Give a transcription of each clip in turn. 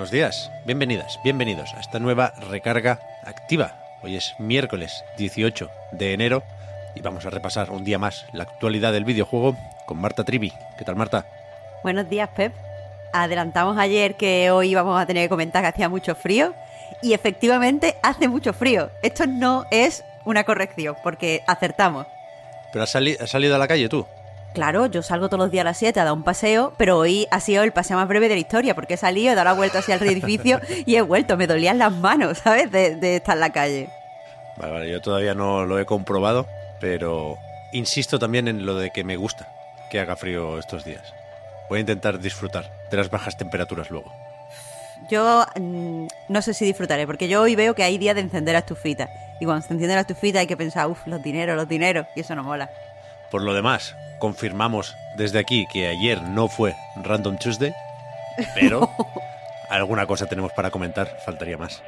Buenos días, bienvenidas, bienvenidos a esta nueva recarga activa. Hoy es miércoles 18 de enero y vamos a repasar un día más la actualidad del videojuego con Marta Trivi. ¿Qué tal, Marta? Buenos días, Pep. Adelantamos ayer que hoy íbamos a tener que comentar que hacía mucho frío y efectivamente hace mucho frío. Esto no es una corrección porque acertamos. ¿Pero has, sali- has salido a la calle tú? Claro, yo salgo todos los días a las 7 a dar un paseo, pero hoy ha sido el paseo más breve de la historia porque he salido, he dado la vuelta hacia el edificio y he vuelto. Me dolían las manos, ¿sabes? De, de estar en la calle. Vale, vale, yo todavía no lo he comprobado, pero insisto también en lo de que me gusta que haga frío estos días. Voy a intentar disfrutar de las bajas temperaturas luego. Yo mm, no sé si disfrutaré, porque yo hoy veo que hay días de encender la estufita. Y cuando se enciende la estufita hay que pensar, uff, los dineros, los dineros, y eso no mola. Por lo demás, confirmamos desde aquí que ayer no fue Random Tuesday, pero alguna cosa tenemos para comentar, faltaría más.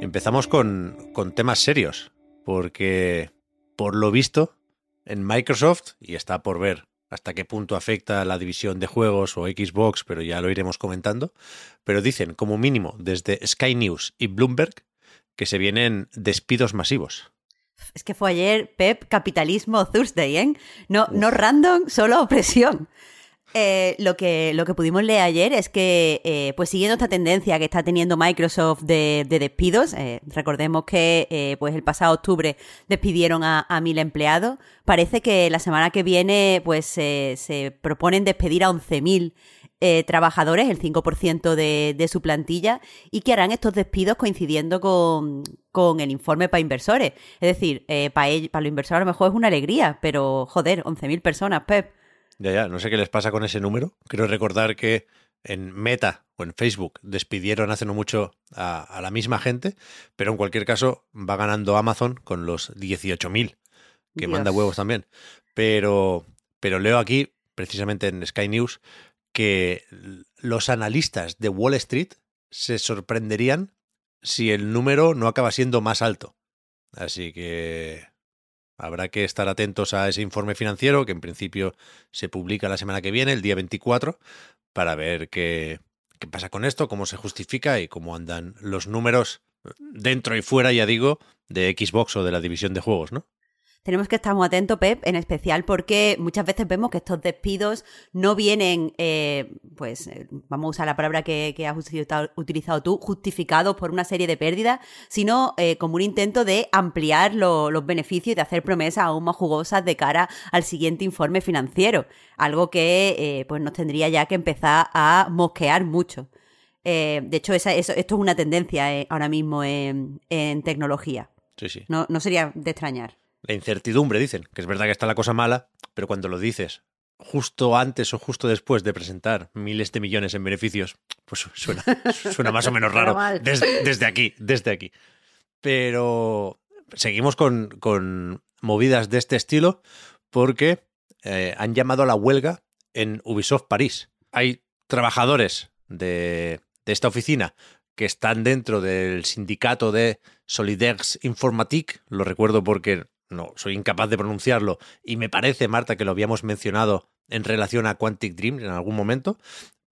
Empezamos con, con temas serios, porque por lo visto en Microsoft, y está por ver hasta qué punto afecta la división de juegos o Xbox, pero ya lo iremos comentando, pero dicen como mínimo desde Sky News y Bloomberg que se vienen despidos masivos. Es que fue ayer, Pep, capitalismo Thursday, ¿eh? No, no random, solo opresión. Eh, lo, que, lo que pudimos leer ayer es que, eh, pues siguiendo esta tendencia que está teniendo Microsoft de, de despidos, eh, recordemos que eh, pues el pasado octubre despidieron a, mil empleados, parece que la semana que viene pues se proponen despedir a 11.000 eh, trabajadores, el 5% de, de su plantilla, y que harán estos despidos coincidiendo con, con el informe para inversores. Es decir, eh, para, para los inversores a lo mejor es una alegría, pero joder, 11.000 personas, Pep. Ya, ya, no sé qué les pasa con ese número. Creo recordar que en Meta o en Facebook despidieron hace no mucho a, a la misma gente, pero en cualquier caso va ganando Amazon con los 18.000, que Dios. manda huevos también. Pero, pero leo aquí, precisamente en Sky News, que los analistas de Wall Street se sorprenderían si el número no acaba siendo más alto. Así que habrá que estar atentos a ese informe financiero que en principio se publica la semana que viene, el día 24, para ver qué, qué pasa con esto, cómo se justifica y cómo andan los números dentro y fuera, ya digo, de Xbox o de la división de juegos, ¿no? Tenemos que estar muy atentos, Pep, en especial porque muchas veces vemos que estos despidos no vienen, eh, pues, eh, vamos a usar la palabra que, que has utilizado, utilizado tú, justificados por una serie de pérdidas, sino eh, como un intento de ampliar lo- los beneficios y de hacer promesas aún más jugosas de cara al siguiente informe financiero. Algo que, eh, pues, nos tendría ya que empezar a mosquear mucho. De hecho, esa- eso- esto es una tendencia ahora mismo en, en tecnología. Sí, sí. No, no sería de extrañar. La incertidumbre, dicen, que es verdad que está la cosa mala, pero cuando lo dices justo antes o justo después de presentar miles de millones en beneficios, pues suena, suena más o menos raro desde aquí, desde aquí. Pero seguimos con, con movidas de este estilo porque eh, han llamado a la huelga en Ubisoft París. Hay trabajadores de, de esta oficina que están dentro del sindicato de Solidaires Informatique, lo recuerdo porque no soy incapaz de pronunciarlo y me parece, Marta, que lo habíamos mencionado en relación a Quantic Dream en algún momento,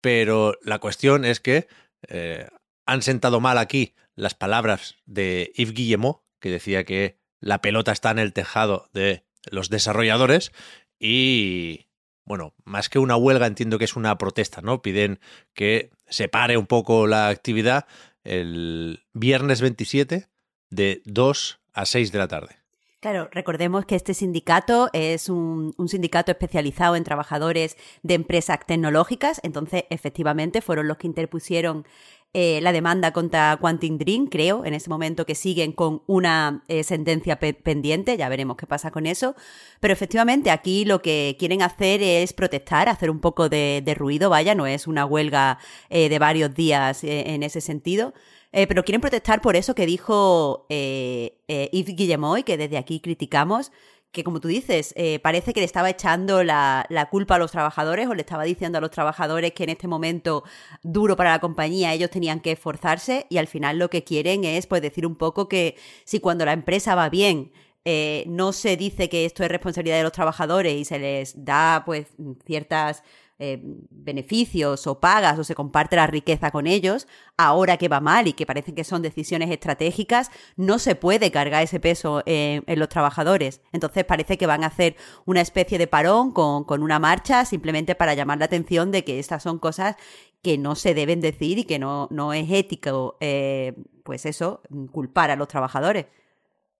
pero la cuestión es que eh, han sentado mal aquí las palabras de Yves Guillemot, que decía que la pelota está en el tejado de los desarrolladores y, bueno, más que una huelga, entiendo que es una protesta, ¿no? Piden que se pare un poco la actividad el viernes 27 de 2 a 6 de la tarde. Claro, recordemos que este sindicato es un, sindicato especializado en trabajadores de empresas tecnológicas, entonces efectivamente fueron los que interpusieron eh, la demanda contra Quantum Dream, creo, en ese momento que siguen con una eh, sentencia pe pendiente, ya veremos qué pasa con eso. Pero efectivamente aquí lo que quieren hacer es protestar, hacer un poco de, ruido, vaya, no es una huelga eh, de varios días en ese sentido. Eh, pero quieren protestar por eso que dijo eh, Yves Guillemoy, que desde aquí criticamos, que como tú dices, eh, parece que le estaba echando la, la, culpa a los trabajadores o le estaba diciendo a los trabajadores que en este momento duro para la compañía ellos tenían que esforzarse y al final lo que quieren es pues decir un poco que si cuando la empresa va bien eh, no se dice que esto es responsabilidad de los trabajadores y se les da pues ciertas eh, beneficios o pagas o se comparte la riqueza con ellos, ahora que va mal y que parece que son decisiones estratégicas, no se puede cargar ese peso en, en los trabajadores. Entonces parece que van a hacer una especie de parón con, con una marcha simplemente para llamar la atención de que estas son cosas que no se deben decir y que no, no es ético, eh, pues eso, culpar a los trabajadores.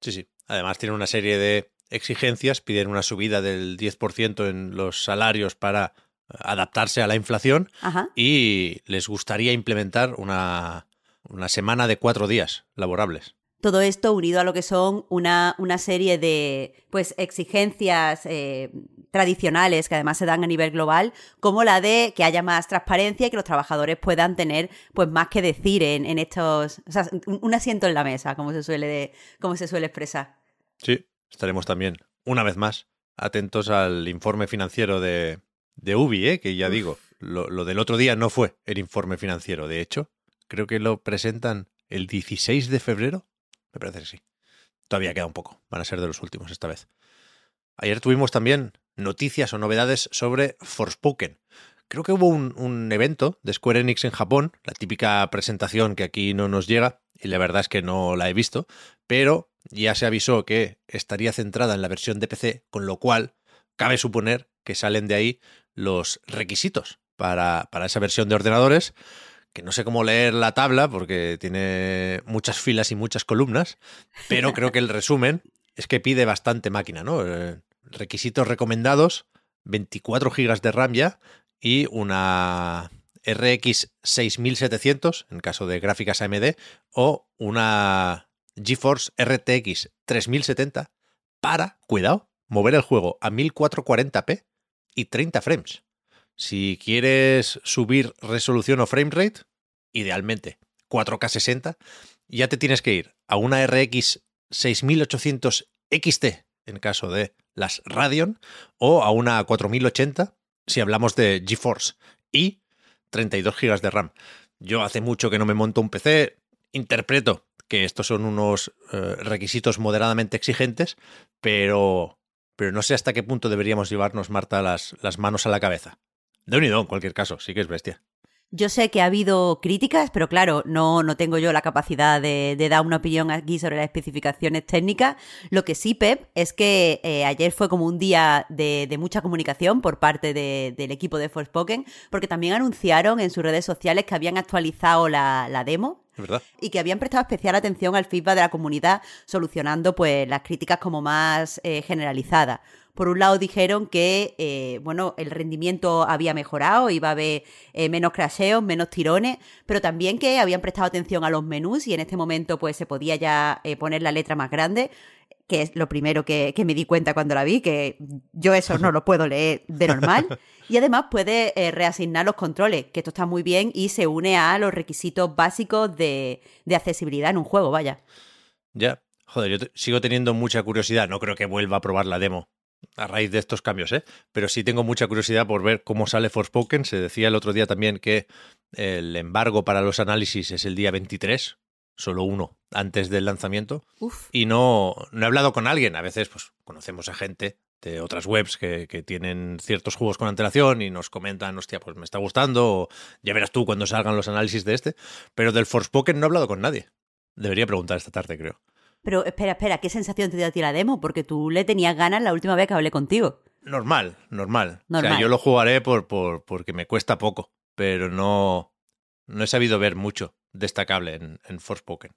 Sí, sí. Además tiene una serie de exigencias, piden una subida del 10% en los salarios para adaptarse a la inflación Ajá. y les gustaría implementar una, una, semana de cuatro días laborables. Todo esto unido a lo que son una, una serie de pues exigencias eh, tradicionales que además se dan a nivel global, como la de que haya más transparencia y que los trabajadores puedan tener pues más que decir en, en estos, o sea, un, un, asiento en la mesa, como se suele de, como se suele expresar. Sí, estaremos también, una vez más, atentos al informe financiero de, de Ubi, ¿eh? que ya digo, lo, lo, del otro día no fue el informe financiero. De hecho, creo que lo presentan el 16 de febrero. Me parece que sí. Todavía queda un poco. Van a ser de los últimos esta vez. Ayer tuvimos también noticias o novedades sobre Forspoken. Creo que hubo un, un, evento de Square Enix en Japón, la típica presentación que aquí no nos llega, y la verdad es que no la he visto, pero ya se avisó que estaría centrada en la versión de PC, con lo cual cabe suponer que salen de ahí los requisitos para, para esa versión de ordenadores, que no sé cómo leer la tabla porque tiene muchas filas y muchas columnas, pero creo que el resumen es que pide bastante máquina, ¿no? Eh, requisitos recomendados, 24 GB de RAM ya y una RX 6700 en caso de gráficas AMD o una GeForce RTX 3070 para, cuidado, mover el juego a 1440p y 30 frames. Si quieres subir resolución o frame rate, idealmente 4K 60, ya te tienes que ir a una RX 6800 XT en caso de las Radeon o a una 4080 si hablamos de GeForce y 32 GB de RAM. Yo hace mucho que no me monto un PC, interpreto que estos son unos eh, requisitos moderadamente exigentes, pero, pero no sé hasta qué punto deberíamos llevarnos, Marta, las, las manos a la cabeza. De unido, en cualquier caso, sí que es bestia. Yo sé que ha habido críticas, pero claro, no, no tengo yo la capacidad de, de, dar una opinión aquí sobre las especificaciones técnicas. Lo que sí, Pep, es que eh, ayer fue como un día de, de mucha comunicación por parte de, del equipo de Forspoken, porque también anunciaron en sus redes sociales que habían actualizado la, la demo, Y que habían prestado especial atención al feedback de la comunidad, solucionando pues las críticas como más eh, generalizadas. Por un lado dijeron que, eh, bueno, el rendimiento había mejorado, iba a haber eh, menos crasheos, menos tirones, pero también que habían prestado atención a los menús y en este momento pues se podía ya eh, poner la letra más grande, que es lo primero que, que, me di cuenta cuando la vi, que yo eso no lo puedo leer de normal. Y además puede eh, reasignar los controles, que esto está muy bien y se une a los requisitos básicos de, de accesibilidad en un juego, vaya. Ya, joder, yo sigo teniendo mucha curiosidad, no creo que vuelva a probar la demo a raíz de estos cambios, ¿eh? Pero sí tengo mucha curiosidad por ver cómo sale Forspoken. Se decía el otro día también que el embargo para los análisis es el día 23, solo uno antes del lanzamiento. Uf. Y no, no he hablado con alguien. A veces, pues, conocemos a gente de otras webs que, que, tienen ciertos juegos con antelación y nos comentan, hostia, pues me está gustando, o ya verás tú cuando salgan los análisis de este. Pero del Forspoken no he hablado con nadie. Debería preguntar esta tarde, creo. Pero espera, espera, ¿qué sensación te dio a ti la demo? Porque tú le tenías ganas la última vez que hablé contigo. Normal, normal. normal. O sea, yo lo jugaré por, por, porque me cuesta poco, pero no, no he sabido ver mucho destacable en, en Forspoken.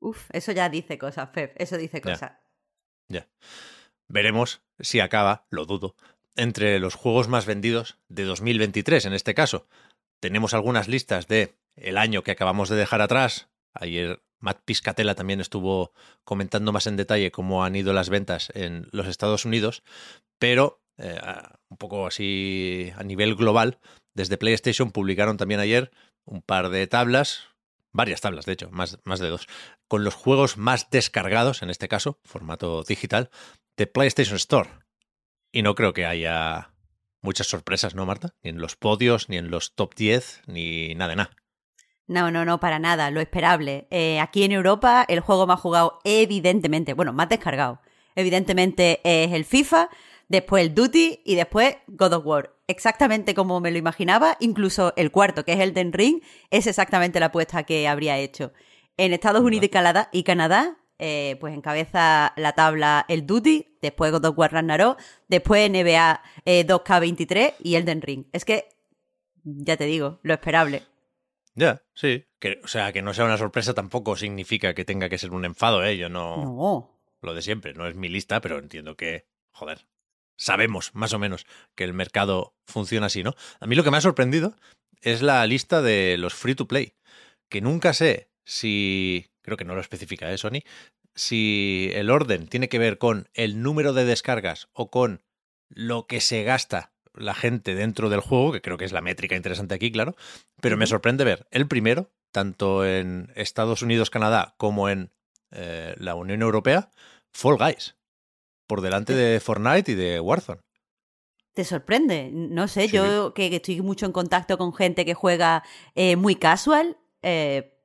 Uf, eso ya dice cosas, Pep, eso dice cosas. Ya. Ya. Veremos si acaba, lo dudo, entre los juegos más vendidos de 2023 en este caso. Tenemos algunas listas de el año que acabamos de dejar atrás. Ayer Matt Piscatella también estuvo comentando más en detalle cómo han ido las ventas en los Estados Unidos, pero eh, un poco así a nivel global, desde PlayStation publicaron también ayer un par de tablas, varias tablas de hecho, más, más de dos, con los juegos más descargados, en este caso, formato digital, de PlayStation Store. Y no creo que haya muchas sorpresas, ¿no, Marta? Ni en los podios, ni en los top 10, ni nada de nada. No, no, no, para nada, lo esperable. Eh, aquí en Europa el juego más jugado, evidentemente, bueno, más descargado, evidentemente es el FIFA, después el Duty y después God of War. Exactamente como me lo imaginaba, incluso el cuarto, que es el Den Ring, es exactamente la apuesta que habría hecho. En Estados Unidos y Canadá, y Canadá eh, pues encabeza la tabla el Duty, después God of War Ragnarok, después NBA 2K23 eh, y Elden Ring. Es que, ya te digo, lo esperable. Ya, sí. Que, o sea, que no sea una sorpresa tampoco significa que tenga que ser un enfado, ¿eh? Yo no... No. Lo de siempre, no es mi lista, pero entiendo que, joder, sabemos más o menos que el mercado funciona así, ¿no? A mí lo que me ha sorprendido es la lista de los free to play, que nunca sé si, creo que no lo especifica, ¿eh, Sony? Si el orden tiene que ver con el número de descargas o con lo que se gasta la gente dentro del juego, que creo que es la métrica interesante aquí, claro, pero me sorprende ver el primero, tanto en Estados Unidos, Canadá, como en eh, la Unión Europea, Fall Guys, por delante de Fortnite y de Warzone. ¿Te sorprende? No sé, yo que, estoy mucho en contacto con gente que juega eh, muy casual, eh,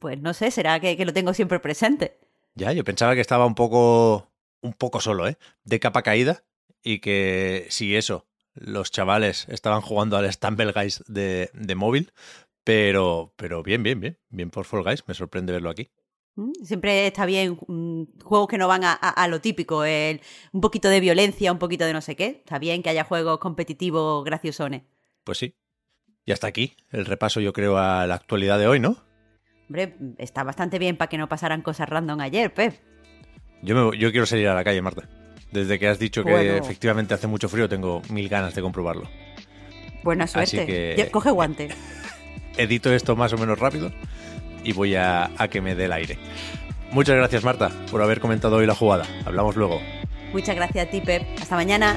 pues no sé, será que, que, lo tengo siempre presente. Ya, yo pensaba que estaba un poco, un poco solo, ¿eh? De capa caída y que si eso los chavales estaban jugando al Stumble Guys de, de móvil, pero, pero bien, bien, bien, bien por Fall Guys, me sorprende verlo aquí. Mm, siempre está bien mm, juegos que no van a, lo típico, el, un poquito de violencia, un poquito de no sé qué. Está bien que haya juegos competitivos graciosones. Pues sí. Y hasta aquí el repaso, yo creo, a la actualidad de hoy, ¿no? Hombre, está bastante bien para que no pasaran cosas random ayer, Pep. Yo, me, yo quiero salir a la calle, Marta. Desde que has dicho que efectivamente hace mucho frío, tengo mil ganas de comprobarlo. Buena suerte. Coge guante. Edito esto más o menos rápido y voy a, a que me dé el aire. Muchas gracias, Marta, por haber comentado hoy la jugada. Hablamos luego. Muchas gracias a. Hasta mañana.